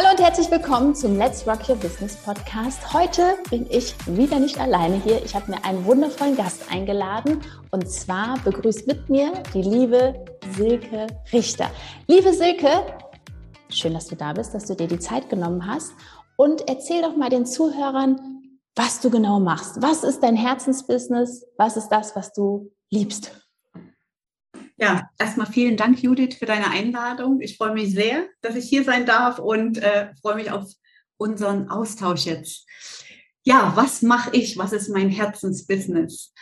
Hallo und herzlich willkommen zum Let's Rock Your Business Podcast. Heute bin ich wieder nicht alleine hier. Ich habe mir einen wundervollen Gast eingeladen und zwar begrüßt mit mir die liebe Silke Richter. Liebe Silke, schön, dass du da bist, dass du dir die Zeit genommen hast und erzähl doch mal den Zuhörern, was du genau machst. Was ist dein Herzensbusiness? Was ist das, was du liebst? Ja, erstmal vielen Dank, Judith, für deine Einladung. Ich freue mich sehr, dass ich hier sein darf und äh, freue mich auf unseren Austausch jetzt. Ja, was mache ich? Was ist mein Herzensbusiness?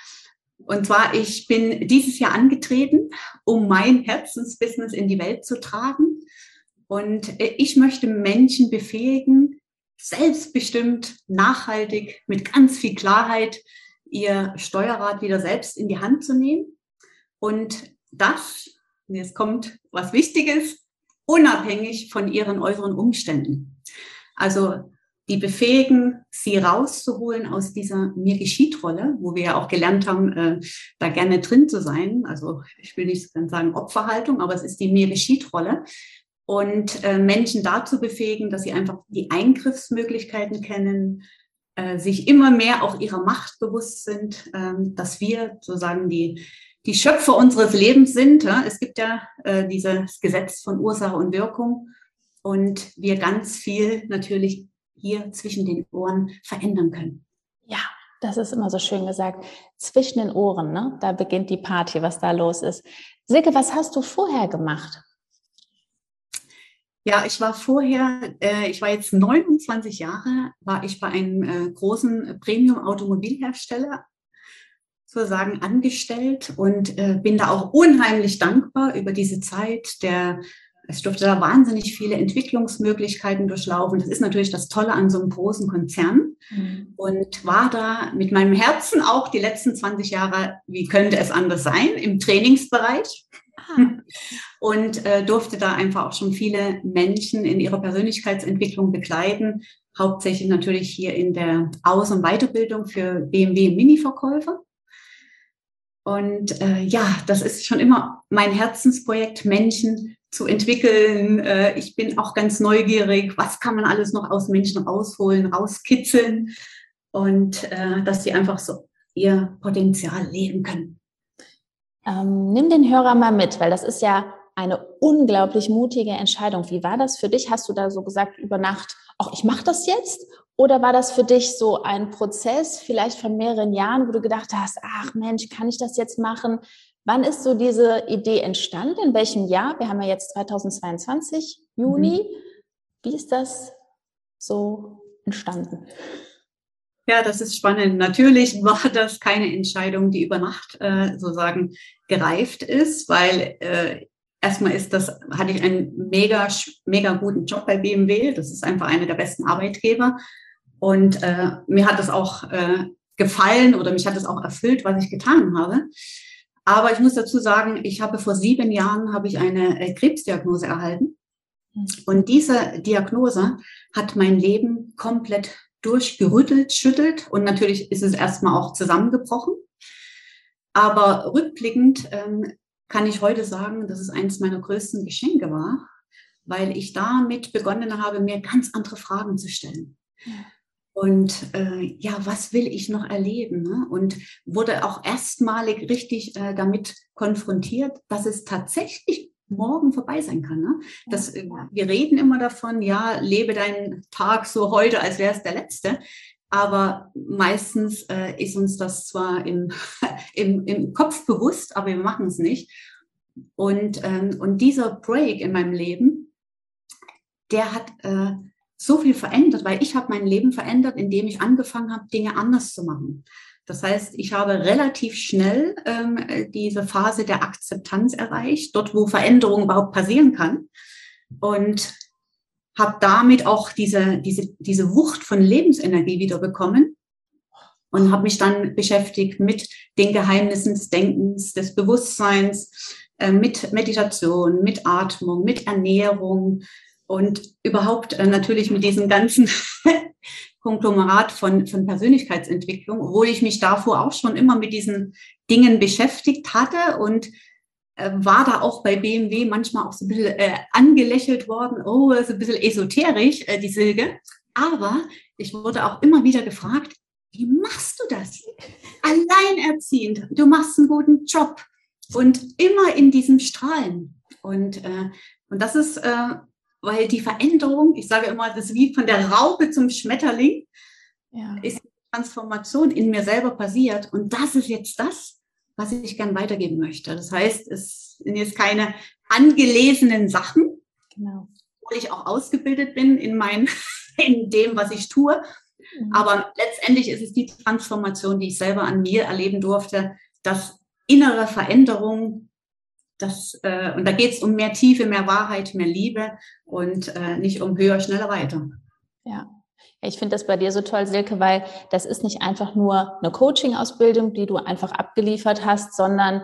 Und zwar, ich bin dieses Jahr angetreten, um mein Herzensbusiness in die Welt zu tragen. Und äh, ich möchte Menschen befähigen, selbstbestimmt, nachhaltig, mit ganz viel Klarheit ihr Steuerrad wieder selbst in die Hand zu nehmen und das, jetzt kommt was Wichtiges, unabhängig von ihren äußeren Umständen. Also die befähigen, sie rauszuholen aus dieser mir geschieht Rolle, wo wir ja auch gelernt haben, äh, da gerne drin zu sein. Also ich will nicht sagen Opferhaltung, aber es ist die mir geschieht Rolle. Und äh, Menschen dazu befähigen, dass sie einfach die Eingriffsmöglichkeiten kennen, äh, sich immer mehr auch ihrer Macht bewusst sind, äh, dass wir sozusagen die die Schöpfer unseres Lebens sind. Es gibt ja äh, dieses Gesetz von Ursache und Wirkung und wir ganz viel natürlich hier zwischen den Ohren verändern können. Ja, das ist immer so schön gesagt. Zwischen den Ohren, ne? da beginnt die Party, was da los ist. Silke, was hast du vorher gemacht? Ja, ich war vorher, äh, ich war jetzt 29 Jahre, war ich bei einem äh, großen Premium-Automobilhersteller sozusagen angestellt und äh, bin da auch unheimlich dankbar über diese Zeit der es durfte da wahnsinnig viele Entwicklungsmöglichkeiten durchlaufen. Das ist natürlich das Tolle an so einem großen Konzern. Mhm. Und war da mit meinem Herzen auch die letzten 20 Jahre, wie könnte es anders sein, im Trainingsbereich. Ah. Und äh, durfte da einfach auch schon viele Menschen in ihrer Persönlichkeitsentwicklung begleiten. Hauptsächlich natürlich hier in der Aus- und Weiterbildung für BMW Mini-Verkäufer. Und äh, ja, das ist schon immer mein Herzensprojekt, Menschen zu entwickeln. Äh, ich bin auch ganz neugierig, was kann man alles noch aus Menschen raushol,en rauskitzeln und äh, dass sie einfach so ihr Potenzial leben können. Ähm, nimm den Hörer mal mit, weil das ist ja eine unglaublich mutige Entscheidung. Wie war das für dich? Hast du da so gesagt über Nacht, ach, ich mache das jetzt? Oder war das für dich so ein Prozess, vielleicht von mehreren Jahren, wo du gedacht hast, ach Mensch, kann ich das jetzt machen? Wann ist so diese Idee entstanden? In welchem Jahr? Wir haben ja jetzt 2022, Juni. Mhm. Wie ist das so entstanden? Ja, das ist spannend. Natürlich war das keine Entscheidung, die über Nacht äh, sozusagen gereift ist, weil äh, erstmal ist das, hatte ich einen mega, mega guten Job bei BMW. Das ist einfach einer der besten Arbeitgeber. Und äh, mir hat es auch äh, gefallen oder mich hat es auch erfüllt, was ich getan habe. Aber ich muss dazu sagen, ich habe vor sieben Jahren habe ich eine äh, Krebsdiagnose erhalten. Hm. Und diese Diagnose hat mein Leben komplett durchgerüttelt, schüttelt und natürlich ist es erstmal auch zusammengebrochen. Aber rückblickend ähm, kann ich heute sagen, dass es eines meiner größten Geschenke war, weil ich damit begonnen habe, mir ganz andere Fragen zu stellen. Ja. Und äh, ja, was will ich noch erleben? Ne? Und wurde auch erstmalig richtig äh, damit konfrontiert, dass es tatsächlich morgen vorbei sein kann. Ne? Das, äh, wir reden immer davon, ja, lebe deinen Tag so heute, als wäre es der letzte. Aber meistens äh, ist uns das zwar im, im, im Kopf bewusst, aber wir machen es nicht. Und, ähm, und dieser Break in meinem Leben, der hat äh, so viel verändert, weil ich habe mein Leben verändert, indem ich angefangen habe, Dinge anders zu machen. Das heißt, ich habe relativ schnell ähm, diese Phase der Akzeptanz erreicht, dort wo Veränderung überhaupt passieren kann. Und habe damit auch diese, diese, diese Wucht von Lebensenergie wieder bekommen. und habe mich dann beschäftigt mit den Geheimnissen des Denkens, des Bewusstseins, äh, mit Meditation, mit Atmung, mit Ernährung und überhaupt äh, natürlich mit diesem ganzen Konglomerat von, von Persönlichkeitsentwicklung, obwohl ich mich davor auch schon immer mit diesen Dingen beschäftigt hatte und äh, war da auch bei BMW manchmal auch so ein bisschen äh, angelächelt worden, oh, ist ein bisschen esoterisch, äh, die Silke. Aber ich wurde auch immer wieder gefragt, wie machst du das? Alleinerziehend, du machst einen guten Job und immer in diesem Strahlen. Und, äh, und das ist, weil die Veränderung, ich sage immer, das ist wie von der Raupe zum Schmetterling, ja. ist Transformation in mir selber passiert. Und das ist jetzt das, was ich gern weitergeben möchte. Das heißt, es sind jetzt keine angelesenen Sachen, genau. wo ich auch ausgebildet bin in, mein, in dem, was ich tue. Mhm. Aber letztendlich ist es die Transformation, die ich selber an mir erleben durfte, dass innere Veränderung, das, äh, und da geht es um mehr Tiefe, mehr Wahrheit, mehr Liebe und äh, nicht um höher, schneller, weiter. Ja. Ich finde das bei dir so toll, Silke, weil das ist nicht einfach nur eine Coaching-Ausbildung, die du einfach abgeliefert hast, sondern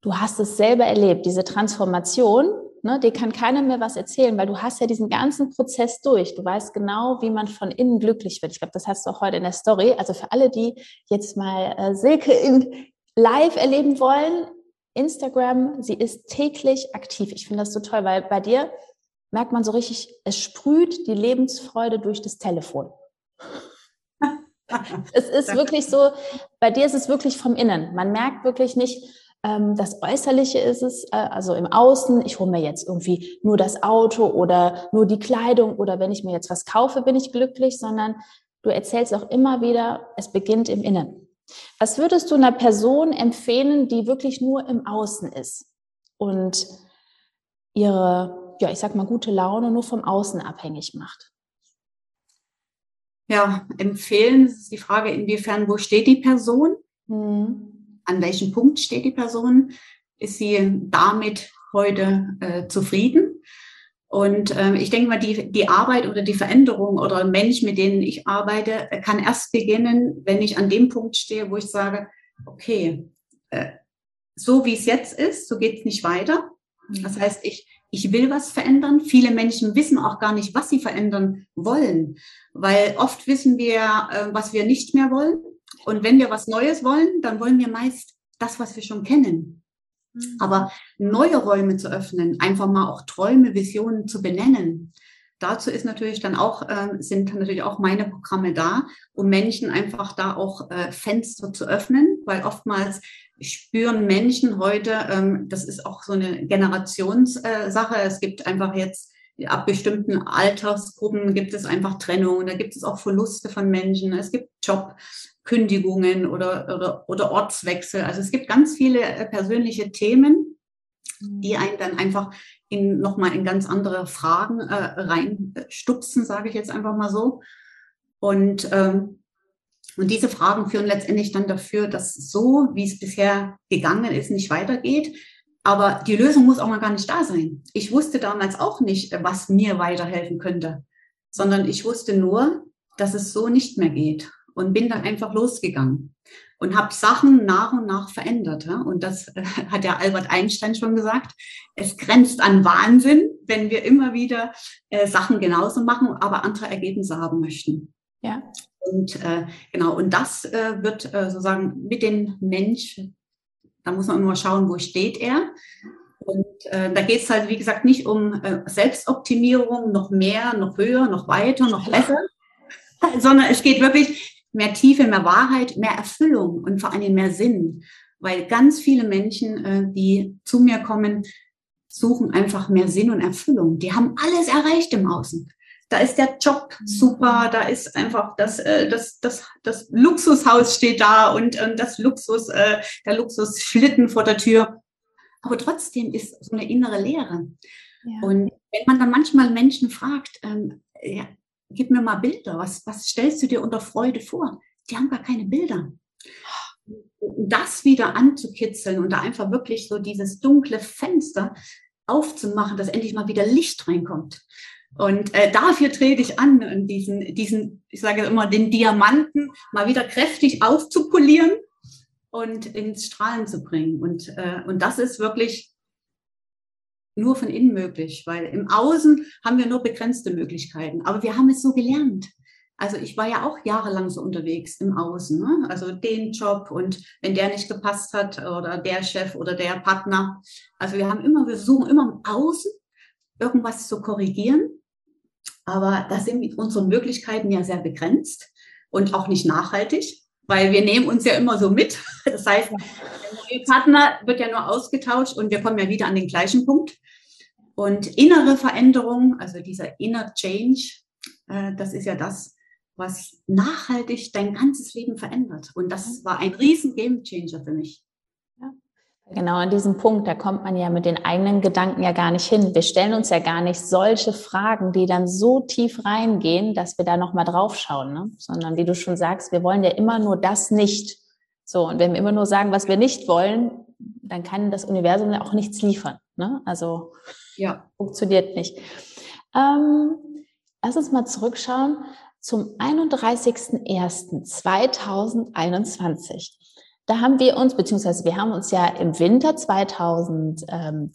du hast es selber erlebt, diese Transformation, ne, dir kann keiner mehr was erzählen, weil du hast ja diesen ganzen Prozess durch. Du weißt genau, wie man von innen glücklich wird. Ich glaube, das hast du auch heute in der Story. Also für alle, die jetzt mal äh, Silke in live erleben wollen, Instagram, sie ist täglich aktiv. Ich finde das so toll, weil bei dir merkt man so richtig, es sprüht die Lebensfreude durch das Telefon. es ist wirklich so, bei dir ist es wirklich vom Innen. Man merkt wirklich nicht, ähm, das Äußerliche ist es, äh, also im Außen, ich hole mir jetzt irgendwie nur das Auto oder nur die Kleidung oder wenn ich mir jetzt was kaufe, bin ich glücklich, sondern du erzählst auch immer wieder, es beginnt im Innen. Was würdest du einer Person empfehlen, die wirklich nur im Außen ist und ihre ja, ich sag mal, gute Laune nur vom Außen abhängig macht? Ja, empfehlen ist die Frage, inwiefern, wo steht die Person? Mhm. An welchem Punkt steht die Person? Ist sie damit heute äh, zufrieden? Und äh, ich denke mal, die, die Arbeit oder die Veränderung oder ein Mensch, mit denen ich arbeite, kann erst beginnen, wenn ich an dem Punkt stehe, wo ich sage, okay, äh, so wie es jetzt ist, so geht es nicht weiter. Das mhm. heißt, ich ich will was verändern. Viele Menschen wissen auch gar nicht, was sie verändern wollen, weil oft wissen wir, äh, was wir nicht mehr wollen. Und wenn wir was Neues wollen, dann wollen wir meist das, was wir schon kennen. Mhm. Aber neue Räume zu öffnen, einfach mal auch Träume, Visionen zu benennen. Dazu ist natürlich dann auch, äh, sind natürlich auch meine Programme da, um Menschen einfach da auch äh, Fenster zu öffnen, weil oftmals spüren Menschen heute, ähm, das ist auch so eine Generationssache. Äh, es gibt einfach jetzt ab bestimmten Altersgruppen gibt es einfach Trennungen, da gibt es auch Verluste von Menschen, es gibt Jobkündigungen oder, oder, oder Ortswechsel. Also es gibt ganz viele äh, persönliche Themen, die mhm. einen dann einfach in nochmal in ganz andere Fragen äh, reinstupsen, sage ich jetzt einfach mal so. Und ähm, und diese Fragen führen letztendlich dann dafür, dass so, wie es bisher gegangen ist, nicht weitergeht. Aber die Lösung muss auch mal gar nicht da sein. Ich wusste damals auch nicht, was mir weiterhelfen könnte, sondern ich wusste nur, dass es so nicht mehr geht und bin dann einfach losgegangen und habe Sachen nach und nach verändert. Und das äh, hat ja Albert Einstein schon gesagt. Es grenzt an Wahnsinn, wenn wir immer wieder äh, Sachen genauso machen, aber andere Ergebnisse haben möchten. Ja. Und äh, genau, und das äh, wird äh, sozusagen mit den Menschen, da muss man immer schauen, wo steht er. Und äh, da geht es halt, wie gesagt, nicht um äh, Selbstoptimierung, noch mehr, noch höher, noch weiter, noch besser, sondern es geht wirklich mehr Tiefe, mehr Wahrheit, mehr Erfüllung und vor allem mehr Sinn. Weil ganz viele Menschen, äh, die zu mir kommen, suchen einfach mehr Sinn und Erfüllung. Die haben alles erreicht im Außen da ist der Job super, da ist einfach das, äh, das, das, das Luxushaus steht da und, und das Luxus, äh, der Luxusschlitten vor der Tür. Aber trotzdem ist so eine innere Leere. Ja. Und wenn man dann manchmal Menschen fragt, ähm, ja, gib mir mal Bilder, was, was stellst du dir unter Freude vor? Die haben gar keine Bilder. Das wieder anzukitzeln und da einfach wirklich so dieses dunkle Fenster aufzumachen, dass endlich mal wieder Licht reinkommt. Und äh, dafür trete ich an, diesen, diesen, ich sage immer, den Diamanten mal wieder kräftig aufzupolieren und ins Strahlen zu bringen. Und, äh, und das ist wirklich nur von innen möglich, weil im Außen haben wir nur begrenzte Möglichkeiten. Aber wir haben es so gelernt. Also ich war ja auch jahrelang so unterwegs im Außen. Ne? Also den Job und wenn der nicht gepasst hat oder der Chef oder der Partner. Also wir haben immer, wir versuchen immer im Außen irgendwas zu korrigieren. Aber da sind unsere Möglichkeiten ja sehr begrenzt und auch nicht nachhaltig, weil wir nehmen uns ja immer so mit. Das heißt, der Partner wird ja nur ausgetauscht und wir kommen ja wieder an den gleichen Punkt. Und innere Veränderung, also dieser inner Change, äh, das ist ja das, was nachhaltig dein ganzes Leben verändert. Und das war ein riesen Gamechanger für mich. Genau an diesem Punkt, da kommt man ja mit den eigenen Gedanken ja gar nicht hin. Wir stellen uns ja gar nicht solche Fragen, die dann so tief reingehen, dass wir da nochmal drauf schauen, ne? sondern wie du schon sagst, wir wollen ja immer nur das nicht. So, und wenn wir immer nur sagen, was wir nicht wollen, dann kann das Universum ja auch nichts liefern. Ne? Also ja. funktioniert nicht. Ähm, lass uns mal zurückschauen zum 31.01.2021. Da haben wir uns, beziehungsweise wir haben uns ja im Winter 2000, ähm,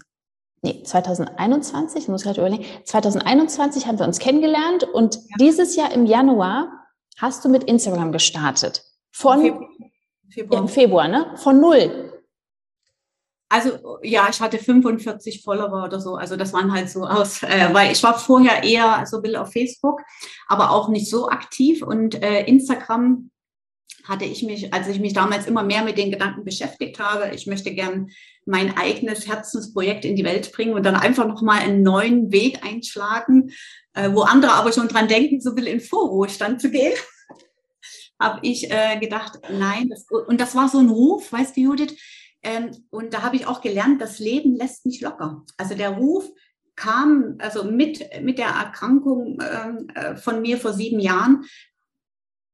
nee, 2021, muss ich gerade überlegen, 2021 haben wir uns kennengelernt und ja. dieses Jahr im Januar hast du mit Instagram gestartet. Von Februar. Februar. Ja, im Februar, ne? Von null. Also ja, ich hatte 45 Follower oder so. Also das waren halt so aus, äh, weil ich war vorher eher so will auf Facebook, aber auch nicht so aktiv. Und äh, Instagram hatte ich mich, als ich mich damals immer mehr mit den Gedanken beschäftigt habe, ich möchte gern mein eigenes Herzensprojekt in die Welt bringen und dann einfach nochmal einen neuen Weg einschlagen, äh, wo andere aber schon dran denken, so will in Vorruhestand zu gehen, habe ich äh, gedacht, nein, das, und das war so ein Ruf, weißt du, Judith, ähm, und da habe ich auch gelernt, das Leben lässt nicht locker. Also der Ruf kam, also mit, mit der Erkrankung ähm, äh, von mir vor sieben Jahren,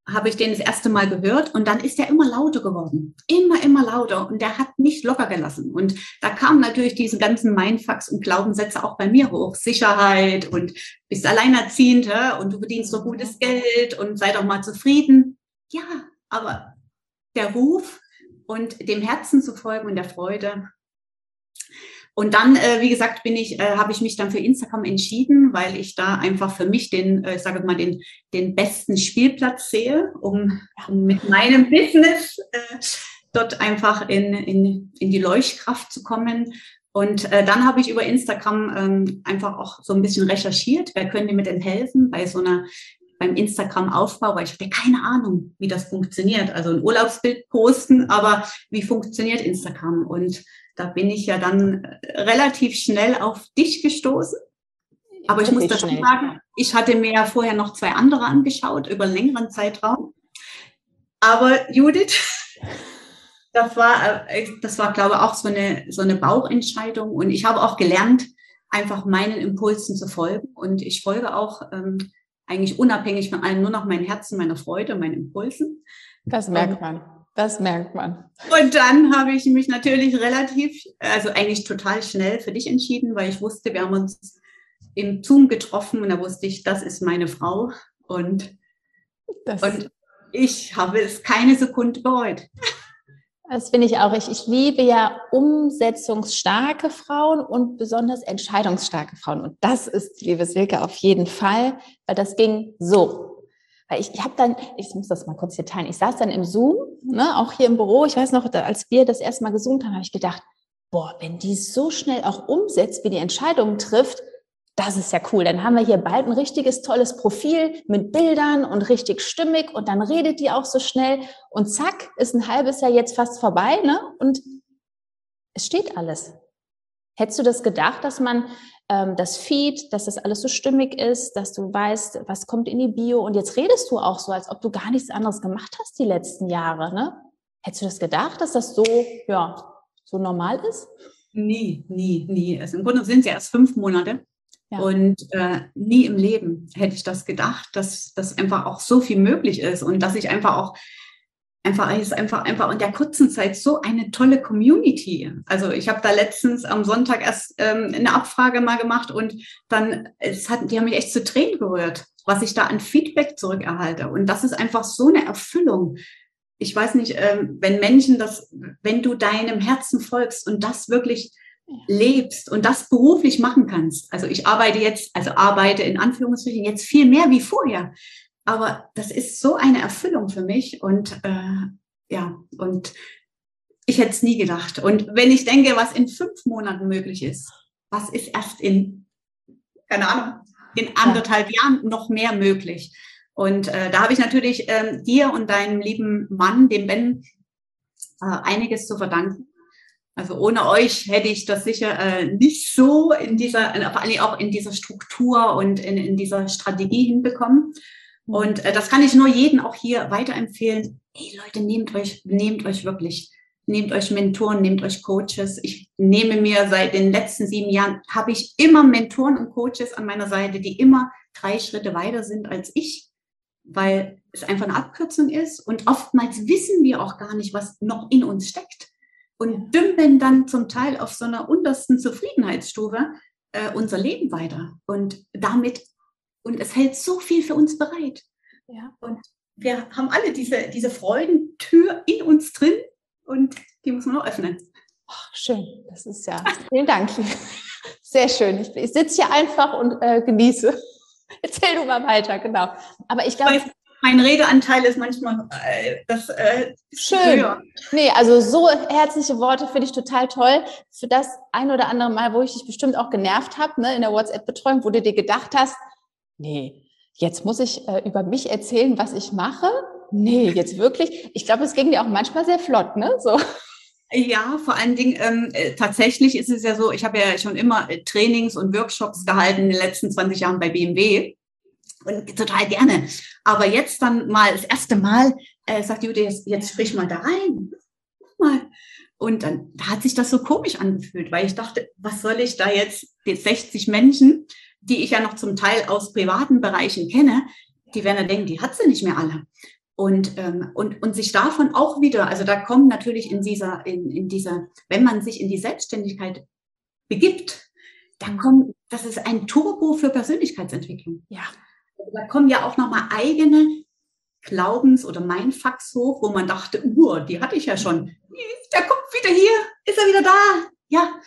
habe ich den das erste Mal gehört und dann ist er immer lauter geworden. Immer, immer lauter. Und der hat nicht locker gelassen. Und da kamen natürlich diese ganzen Mindfucks und Glaubenssätze auch bei mir hoch. Sicherheit und bist alleinerziehend und du verdienst so gutes Geld und sei doch mal zufrieden. Ja, aber der Ruf und dem Herzen zu folgen und der Freude. Und dann, äh, wie gesagt, bin ich, äh, habe ich mich dann für Instagram entschieden, weil ich da einfach für mich den, äh, ich sage mal, den, den besten Spielplatz sehe, um, um mit meinem Business äh, dort einfach in, in, in die Leuchtkraft zu kommen. Und äh, dann habe ich über Instagram ähm, einfach auch so ein bisschen recherchiert, wer könnte mir denn helfen bei so einer beim Instagram-Aufbau, weil ich hatte keine Ahnung, wie das funktioniert. Also ein Urlaubsbild posten, aber wie funktioniert Instagram? Und da bin ich ja dann äh, relativ schnell auf dich gestoßen. Aber ich muss dazu sagen, ich hatte mir ja vorher noch zwei andere angeschaut über einen längeren Zeitraum. Aber Judith, das war, äh, das war, glaube ich, auch so eine, so eine Bauchentscheidung. Und ich habe auch gelernt, einfach meinen Impulsen zu folgen. Und ich folge auch ähm, eigentlich unabhängig von allem nur noch mein Herzen, meiner Freude, meinen Impulsen. Das merkt man. Das merkt man. Und dann habe ich mich natürlich relativ, also eigentlich total schnell für dich entschieden, weil ich wusste, wir haben uns im Zoom getroffen und da wusste ich, das ist meine Frau und, und ich habe es keine Sekunde bereut. Das finde ich auch. Ich, ich liebe ja umsetzungsstarke Frauen und besonders entscheidungsstarke Frauen. Und das ist, liebe Silke, auf jeden Fall, weil das ging so. Weil ich, ich habe dann, ich muss das mal kurz hier teilen, ich saß dann im Zoom, ne, auch hier im Büro, ich weiß noch, als wir das erste Mal gesoomt haben, habe ich gedacht, boah, wenn die so schnell auch umsetzt, wie die Entscheidungen trifft, das ist ja cool. Dann haben wir hier bald ein richtiges tolles Profil mit Bildern und richtig stimmig und dann redet die auch so schnell und zack, ist ein halbes Jahr jetzt fast vorbei, ne? Und es steht alles. Hättest du das gedacht, dass man das Feed, dass das alles so stimmig ist, dass du weißt, was kommt in die Bio und jetzt redest du auch so, als ob du gar nichts anderes gemacht hast die letzten Jahre, ne? Hättest du das gedacht, dass das so, ja, so normal ist? Nie, nie, nie. Also im Grunde sind es ja erst fünf Monate. Ja. Und äh, nie im Leben hätte ich das gedacht, dass das einfach auch so viel möglich ist und dass ich einfach auch einfach, ist einfach, einfach in der kurzen Zeit so eine tolle Community. Also ich habe da letztens am Sonntag erst ähm, eine Abfrage mal gemacht und dann, es hat, die haben mich echt zu Tränen gerührt, was ich da an Feedback zurückerhalte. Und das ist einfach so eine Erfüllung. Ich weiß nicht, ähm, wenn Menschen das, wenn du deinem Herzen folgst und das wirklich lebst und das beruflich machen kannst. Also ich arbeite jetzt, also arbeite in Anführungsstrichen jetzt viel mehr wie vorher. Aber das ist so eine Erfüllung für mich und äh, ja, und ich hätte es nie gedacht. Und wenn ich denke, was in fünf Monaten möglich ist, was ist erst in, keine Ahnung, in anderthalb ja. Jahren noch mehr möglich? Und äh, da habe ich natürlich äh, dir und deinem lieben Mann, dem Ben, äh, einiges zu verdanken. Also ohne euch hätte ich das sicher äh, nicht so in dieser, vor allem auch in dieser Struktur und in, in dieser Strategie hinbekommen. Und äh, das kann ich nur jedem auch hier weiterempfehlen. Hey Leute, nehmt euch, nehmt euch wirklich, nehmt euch Mentoren, nehmt euch Coaches. Ich nehme mir seit den letzten sieben Jahren, habe ich immer Mentoren und Coaches an meiner Seite, die immer drei Schritte weiter sind als ich, weil es einfach eine Abkürzung ist. Und oftmals wissen wir auch gar nicht, was noch in uns steckt. Und dümpeln dann zum Teil auf so einer untersten Zufriedenheitsstufe äh, unser Leben weiter. Und damit und es hält so viel für uns bereit. Ja. Und wir haben alle diese, diese Freudentür in uns drin und die muss man noch öffnen. Ach, schön, das ist ja. Vielen Dank. Sehr schön. Ich, ich sitze hier einfach und äh, genieße. Erzähl du mal weiter, genau. Aber ich glaube. Mein Redeanteil ist manchmal äh, das äh, schön. Höher. Nee, also so herzliche Worte finde ich total toll. Für das ein oder andere Mal, wo ich dich bestimmt auch genervt habe, ne, in der WhatsApp-Betreuung, wo du dir gedacht hast, nee, jetzt muss ich äh, über mich erzählen, was ich mache. Nee, jetzt wirklich. Ich glaube, es ging dir auch manchmal sehr flott, ne? So. Ja, vor allen Dingen ähm, äh, tatsächlich ist es ja so, ich habe ja schon immer äh, Trainings und Workshops gehalten in den letzten 20 Jahren bei BMW und total gerne. Aber jetzt dann mal das erste Mal äh, sagt Jude, jetzt, jetzt sprich mal da rein. Mal. Und dann da hat sich das so komisch angefühlt, weil ich dachte, was soll ich da jetzt, jetzt 60 Menschen die ich ja noch zum Teil aus privaten Bereichen kenne, die werden dann denken, die hat sie nicht mehr alle. Und, ähm, und, und sich davon auch wieder, also da kommt natürlich in dieser, in, in dieser, wenn man sich in die Selbstständigkeit begibt, da kommt, das ist ein Turbo für Persönlichkeitsentwicklung. Ja. Also da kommen ja auch nochmal eigene Glaubens- oder Mindfucks hoch, wo man dachte, uh, die hatte ich ja schon. Der kommt wieder hier, ist er wieder da. Ja,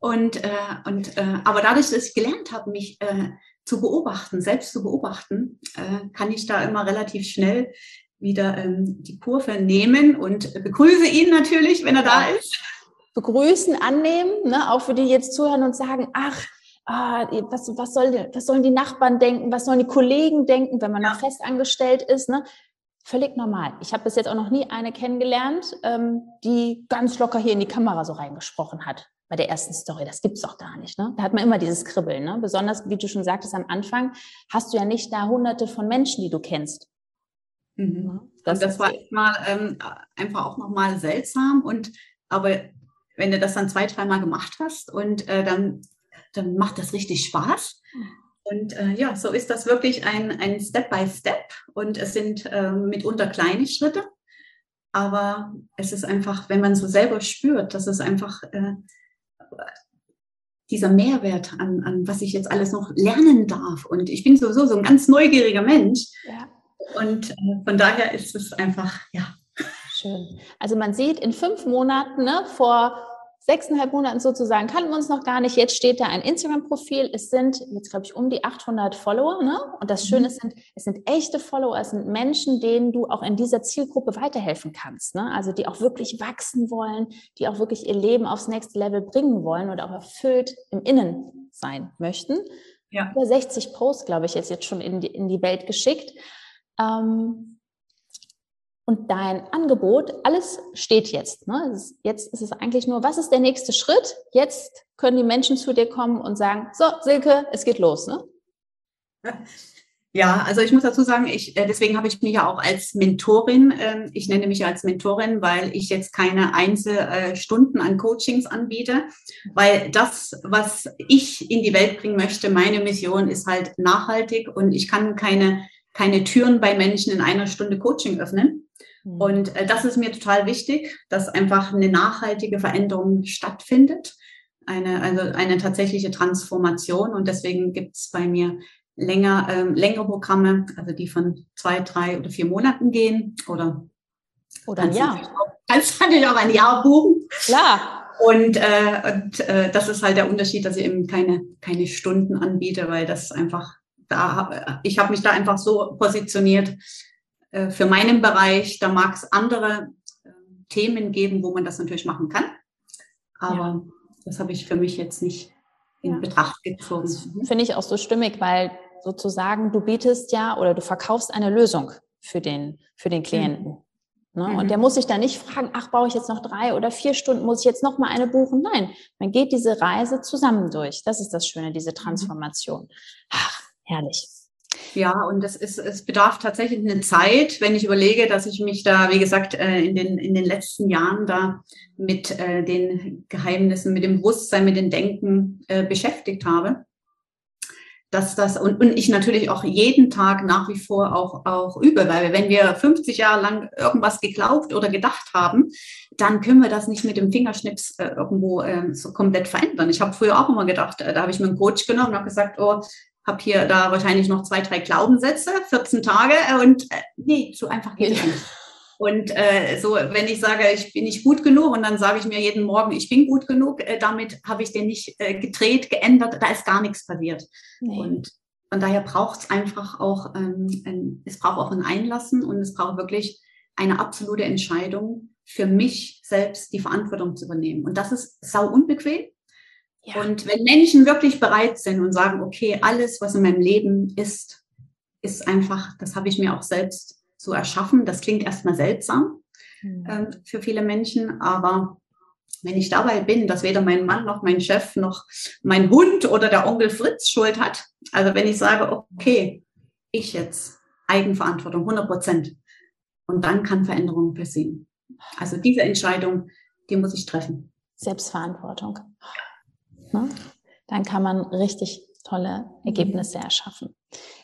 und, äh, und äh, aber dadurch, dass ich gelernt habe, mich äh, zu beobachten, selbst zu beobachten, äh, kann ich da immer relativ schnell wieder ähm, die Kurve nehmen und begrüße ihn natürlich, wenn er da ist. Begrüßen, annehmen, ne? auch für die jetzt zuhören und sagen, ach, ah, was, was, soll, was sollen die Nachbarn denken, was sollen die Kollegen denken, wenn man ja. noch festangestellt ist. Ne? Völlig normal. Ich habe bis jetzt auch noch nie eine kennengelernt, ähm, die ganz locker hier in die Kamera so reingesprochen hat bei der ersten Story. Das gibt's doch gar nicht. Ne? Da hat man immer dieses Kribbeln. Ne? Besonders, wie du schon sagtest am Anfang, hast du ja nicht da hunderte von Menschen, die du kennst. Mhm. Das, das war mal ähm, einfach auch nochmal seltsam. Und aber wenn du das dann zwei, dreimal gemacht hast und äh, dann, dann macht das richtig Spaß. Und äh, ja, so ist das wirklich ein, ein Step by Step und es sind äh, mitunter kleine Schritte. Aber es ist einfach, wenn man so selber spürt, dass es einfach äh, dieser Mehrwert an, an was ich jetzt alles noch lernen darf. Und ich bin sowieso so ein ganz neugieriger Mensch. Ja. Und äh, von daher ist es einfach, ja. Schön. Also man sieht in fünf Monaten, ne, vor sechseinhalb Monaten sozusagen kannten wir uns noch gar nicht. Jetzt steht da ein Instagram-Profil. Es sind jetzt, glaube ich, um die 800 Follower. Ne? Und das Schöne mhm. sind, es sind echte Follower. Es sind Menschen, denen du auch in dieser Zielgruppe weiterhelfen kannst. Ne? Also die auch wirklich wachsen wollen, die auch wirklich ihr Leben aufs nächste Level bringen wollen und auch erfüllt im Innen sein möchten. Ja. Über 60 Posts, glaube ich, jetzt, jetzt schon in die, in die Welt geschickt. Ähm, und dein Angebot, alles steht jetzt. Ne? Jetzt ist es eigentlich nur, was ist der nächste Schritt? Jetzt können die Menschen zu dir kommen und sagen, so, Silke, es geht los. Ne? Ja, also ich muss dazu sagen, ich, äh, deswegen habe ich mich ja auch als Mentorin, ähm, ich nenne mich ja als Mentorin, weil ich jetzt keine Einzelstunden an Coachings anbiete, weil das, was ich in die Welt bringen möchte, meine Mission ist halt nachhaltig und ich kann keine, keine Türen bei Menschen in einer Stunde Coaching öffnen Mhm. Und äh, das ist mir total wichtig, dass einfach eine nachhaltige Veränderung stattfindet, eine, also eine tatsächliche Transformation. Und deswegen gibt es bei mir länger, ähm, längere Programme, also die von zwei, drei oder vier Monaten gehen oder oder ein Jahr. Kannst natürlich auch ein Jahr buchen. Klar. Und, äh, und äh, das ist halt der Unterschied, dass ich eben keine, keine Stunden anbiete, weil das einfach da, ich habe mich da einfach so positioniert äh, für meinen Bereich. Da mag es andere äh, Themen geben, wo man das natürlich machen kann. Aber ja. das habe ich für mich jetzt nicht in ja. Betracht gezogen. Finde ich auch so stimmig, weil sozusagen du bietest ja oder du verkaufst eine Lösung für den, für den Klienten. Mhm. Ne? Mhm. Und der muss sich dann nicht fragen, ach, brauche ich jetzt noch drei oder vier Stunden, muss ich jetzt noch mal eine buchen? Nein, man geht diese Reise zusammen durch. Das ist das Schöne, diese mhm. Transformation. Ach, herrlich. Ja, und das ist, es bedarf tatsächlich eine Zeit, wenn ich überlege, dass ich mich da, wie gesagt, äh, in den, in den letzten Jahren da mit äh, den Geheimnissen, mit dem Bewusstsein, mit dem Denken äh, beschäftigt habe dass das und, und ich natürlich auch jeden Tag nach wie vor auch, auch übe, weil wenn wir 50 Jahre lang irgendwas geglaubt oder gedacht haben, dann können wir das nicht mit dem Fingerschnips äh, irgendwo äh, so komplett verändern. Ich habe früher auch immer gedacht, äh, da habe ich mir einen Coach genommen und habe gesagt, oh, habe hier da wahrscheinlich noch zwei, drei Glaubenssätze, 14 Tage äh, und äh, nee, so einfach geht es nicht. Und äh, so, wenn ich sage, ich bin nicht gut genug und dann sage ich mir jeden Morgen, ich bin gut genug, äh, damit habe ich den nicht äh, gedreht, geändert, da ist gar nichts passiert. Nee. Und von daher braucht es einfach auch, ähm, ein, es braucht auch ein Einlassen und es braucht wirklich eine absolute Entscheidung für mich selbst die Verantwortung zu übernehmen. Und das ist sau unbequem. Ja. Und wenn Menschen wirklich bereit sind und sagen, okay, alles, was in meinem Leben ist, ist einfach, das habe ich mir auch selbst so erschaffen. Das klingt erstmal seltsam mhm. ähm, für viele Menschen, aber wenn ich dabei bin, dass weder mein Mann noch mein Chef noch mein Hund oder der Onkel Fritz Schuld hat, also wenn ich sage, okay, ich jetzt Eigenverantwortung, 100 Prozent, und dann kann Veränderung passieren. Also diese Entscheidung, die muss ich treffen. Selbstverantwortung. Ne? Dann kann man richtig tolle Ergebnisse erschaffen.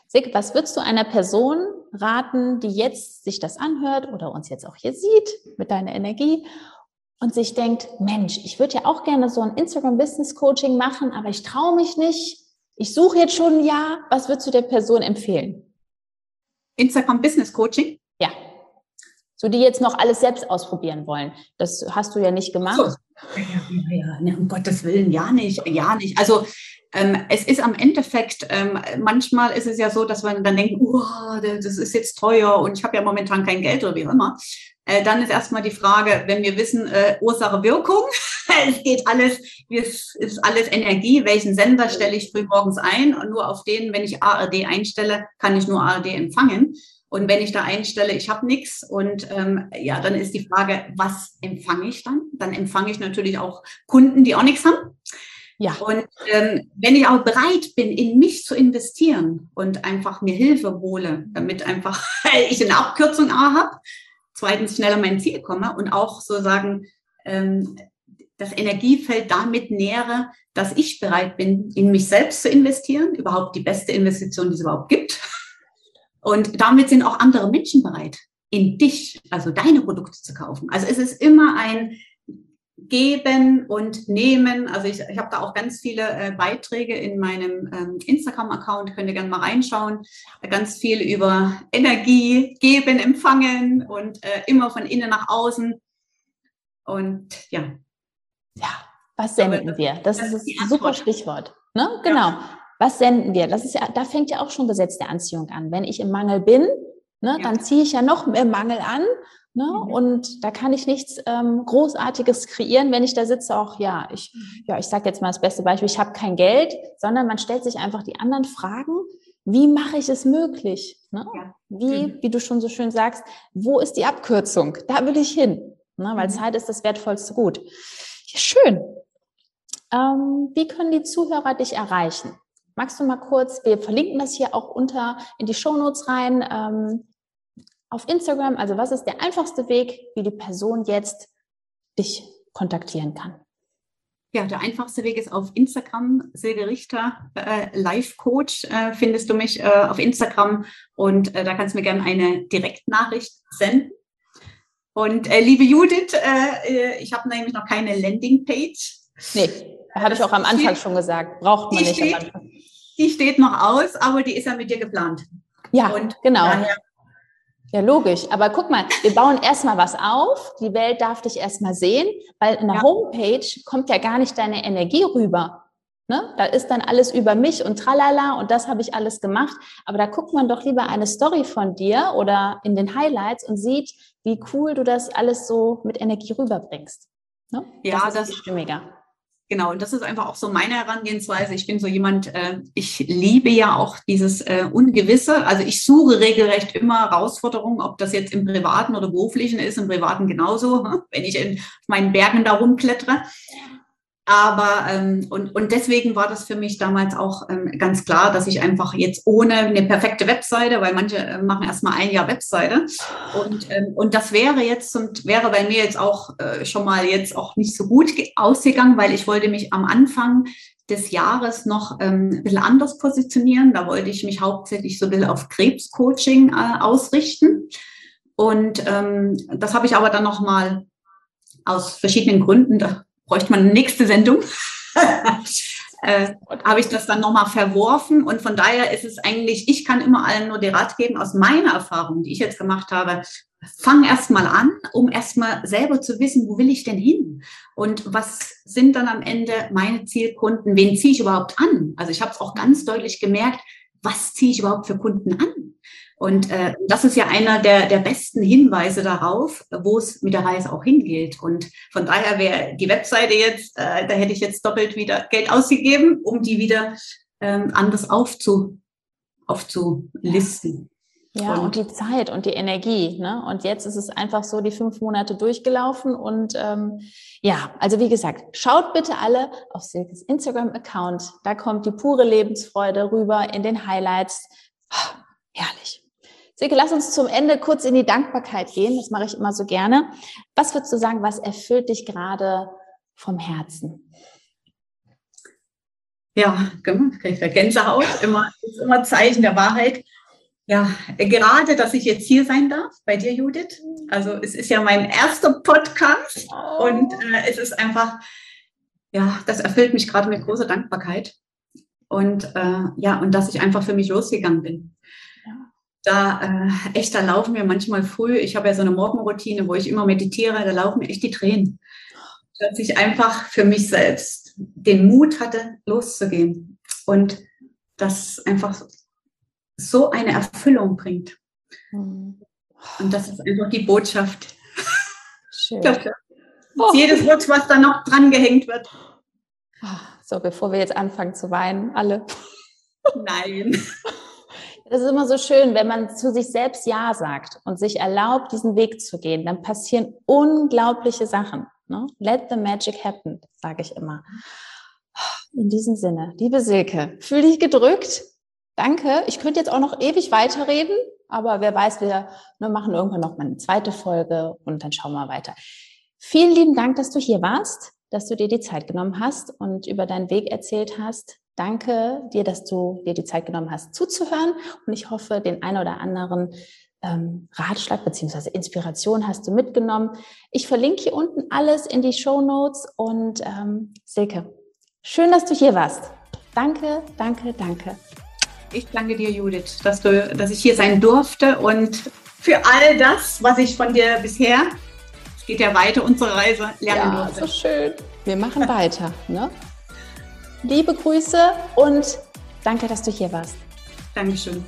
Sig, was würdest du einer Person raten, die jetzt sich das anhört oder uns jetzt auch hier sieht mit deiner Energie und sich denkt, Mensch, ich würde ja auch gerne so ein Instagram Business Coaching machen, aber ich traue mich nicht. Ich suche jetzt schon ein Jahr. Was würdest du der Person empfehlen? Instagram Business Coaching? Ja. So, die jetzt noch alles selbst ausprobieren wollen. Das hast du ja nicht gemacht. So. Ja, ja, ja, um Gottes Willen, ja nicht, ja nicht. Also ähm, es ist am Endeffekt, ähm, manchmal ist es ja so, dass man dann denkt, oh, das ist jetzt teuer und ich habe ja momentan kein Geld oder wie auch immer. Äh, dann ist erstmal die Frage, wenn wir wissen, äh, Ursache, Wirkung, es geht alles, es ist alles Energie, welchen Sender stelle ich früh morgens ein und nur auf den, wenn ich ARD einstelle, kann ich nur ARD empfangen. Und wenn ich da einstelle, ich habe nichts und ähm, ja, dann ist die Frage, was empfange ich dann? Dann empfange ich natürlich auch Kunden, die auch nichts haben. Ja. Und ähm, wenn ich auch bereit bin, in mich zu investieren und einfach mir Hilfe hole, damit einfach ich eine Abkürzung A habe, zweitens schneller mein Ziel komme und auch sozusagen ähm, das Energiefeld damit nähere, dass ich bereit bin, in mich selbst zu investieren, überhaupt die beste Investition, die es überhaupt gibt. Und damit sind auch andere Menschen bereit, in dich, also deine Produkte zu kaufen. Also es ist immer ein geben und nehmen. Also ich, ich habe da auch ganz viele äh, Beiträge in meinem ähm, Instagram-Account, könnt ihr gerne mal reinschauen. Ganz viel über Energie, geben, empfangen und äh, immer von innen nach außen. Und ja. Ja, was senden wir? Das, das ist ein super Stichwort. Ne? Genau. Ja. Was senden wir? Das ist ja, da fängt ja auch schon Gesetz der Anziehung an. Wenn ich im Mangel bin, ne, ja. dann ziehe ich ja noch mehr Mangel an Ne? Mhm. Und da kann ich nichts ähm, Großartiges kreieren, wenn ich da sitze, auch ja, ich, mhm. ja, ich sage jetzt mal das beste Beispiel, ich habe kein Geld, sondern man stellt sich einfach die anderen Fragen, wie mache ich es möglich? Ne? Ja. Wie, mhm. wie du schon so schön sagst, wo ist die Abkürzung? Da will ich hin, ne? weil mhm. Zeit ist das wertvollste Gut. Ja, schön. Ähm, wie können die Zuhörer dich erreichen? Magst du mal kurz, wir verlinken das hier auch unter in die Shownotes rein, ähm, auf Instagram? Also was ist der einfachste Weg, wie die Person jetzt dich kontaktieren kann? Ja, der einfachste Weg ist auf Instagram, Silke Richter, äh, Life Coach, äh, findest du mich äh, auf Instagram und äh, da kannst du mir gerne eine Direktnachricht senden. Und äh, liebe Judith, äh, ich habe nämlich noch keine Landingpage. Nee, habe ich auch am Anfang schon gesagt. Braucht man nicht steht, am Anfang. Die steht noch aus, aber die ist ja mit dir geplant. Ja, und genau. Ja, logisch. Aber guck mal, wir bauen erstmal was auf. Die Welt darf dich erstmal sehen, weil in der ja. Homepage kommt ja gar nicht deine Energie rüber. Ne? Da ist dann alles über mich und tralala und das habe ich alles gemacht. Aber da guckt man doch lieber eine Story von dir oder in den Highlights und sieht, wie cool du das alles so mit Energie rüberbringst. Ne? Ja, das ist das, stimmiger. Genau, und das ist einfach auch so meine Herangehensweise. Ich bin so jemand, äh, ich liebe ja auch dieses äh, Ungewisse. Also ich suche regelrecht immer Herausforderungen, ob das jetzt im privaten oder beruflichen ist, im privaten genauso, wenn ich in meinen Bergen da rumklettere. Aber ähm, und, und deswegen war das für mich damals auch ähm, ganz klar, dass ich einfach jetzt ohne eine perfekte Webseite, weil manche äh, machen erstmal ein Jahr Webseite und, ähm, und das wäre jetzt und wäre bei mir jetzt auch äh, schon mal jetzt auch nicht so gut ausgegangen, weil ich wollte mich am Anfang des Jahres noch ähm, ein bisschen anders positionieren. Da wollte ich mich hauptsächlich so ein bisschen auf Krebscoaching äh, ausrichten. Und ähm, das habe ich aber dann noch mal aus verschiedenen Gründen, da bräuchte man eine nächste Sendung. äh, habe ich das dann nochmal verworfen und von daher ist es eigentlich, ich kann immer allen nur den Rat geben aus meiner Erfahrung, die ich jetzt gemacht habe, fang erstmal an, um erstmal selber zu wissen, wo will ich denn hin? Und was sind dann am Ende meine Zielkunden? Wen ziehe ich überhaupt an? Also ich habe es auch ganz deutlich gemerkt, was ziehe ich überhaupt für Kunden an? Und äh, das ist ja einer der, der besten Hinweise darauf, wo es mit der Reise auch hingeht. Und von daher wäre die Webseite jetzt, äh, da hätte ich jetzt doppelt wieder Geld ausgegeben, um die wieder ähm, anders aufzu, aufzulisten. Ja, und, und, die Zeit und die Energie. Ne? Und jetzt ist es einfach so die fünf Monate durchgelaufen. Und ähm, ja, also wie gesagt, schaut bitte alle auf Silkes Instagram-Account. Da kommt die pure Lebensfreude rüber in den Highlights. Oh, herrlich. Silke, lass uns zum Ende kurz in die Dankbarkeit gehen. Das mache ich immer so gerne. Was würdest du sagen, was erfüllt dich gerade vom Herzen? Ja, kriege ich Gänsehaut, immer, ist immer Zeichen der Wahrheit. Ja, gerade, dass ich jetzt hier sein darf bei dir, Judith. Also es ist ja mein erster Podcast oh. und äh, es ist einfach, ja, das erfüllt mich gerade mit großer Dankbarkeit. Und äh, ja, und dass ich einfach für mich losgegangen bin da äh, echt, da laufen mir manchmal früh, ich habe ja so eine Morgenroutine, wo ich immer meditiere, da laufen mir echt die Tränen. Dass ich einfach für mich selbst den Mut hatte, loszugehen. Und das einfach so eine Erfüllung bringt. Mhm. Und das ist einfach die Botschaft. Schön. Oh. Jedes Wort, was da noch dran gehängt wird. Ah, so, bevor wir jetzt anfangen zu weinen, alle. Nein. Es ist immer so schön, wenn man zu sich selbst Ja sagt und sich erlaubt, diesen Weg zu gehen, dann passieren unglaubliche Sachen. Ne? Let the magic happen, sage ich immer. In diesem Sinne, liebe Silke, fühl dich gedrückt. Danke. Ich könnte jetzt auch noch ewig weiterreden, aber wer weiß, wir ne, machen irgendwann noch mal eine zweite Folge und dann schauen wir weiter. Vielen lieben Dank, dass du hier warst, dass du dir die Zeit genommen hast und über deinen Weg erzählt hast. Danke dir, dass du dir die Zeit genommen hast, zuzuhören. Und ich hoffe, den einen oder anderen ähm, Ratschlag beziehungsweise Inspiration hast du mitgenommen. Ich verlinke hier unten alles in die Show Notes und ähm, Silke, schön, dass du hier warst. Danke, danke, danke. Ich danke dir, Judith, dass, du, dass ich hier sein durfte und für all das, was ich von dir bisher, es geht ja weiter, unsere Reise, lernen ja, durfte. so schön. Wir machen weiter. Ne? Liebe Grüße und danke, dass du hier warst. Dankeschön.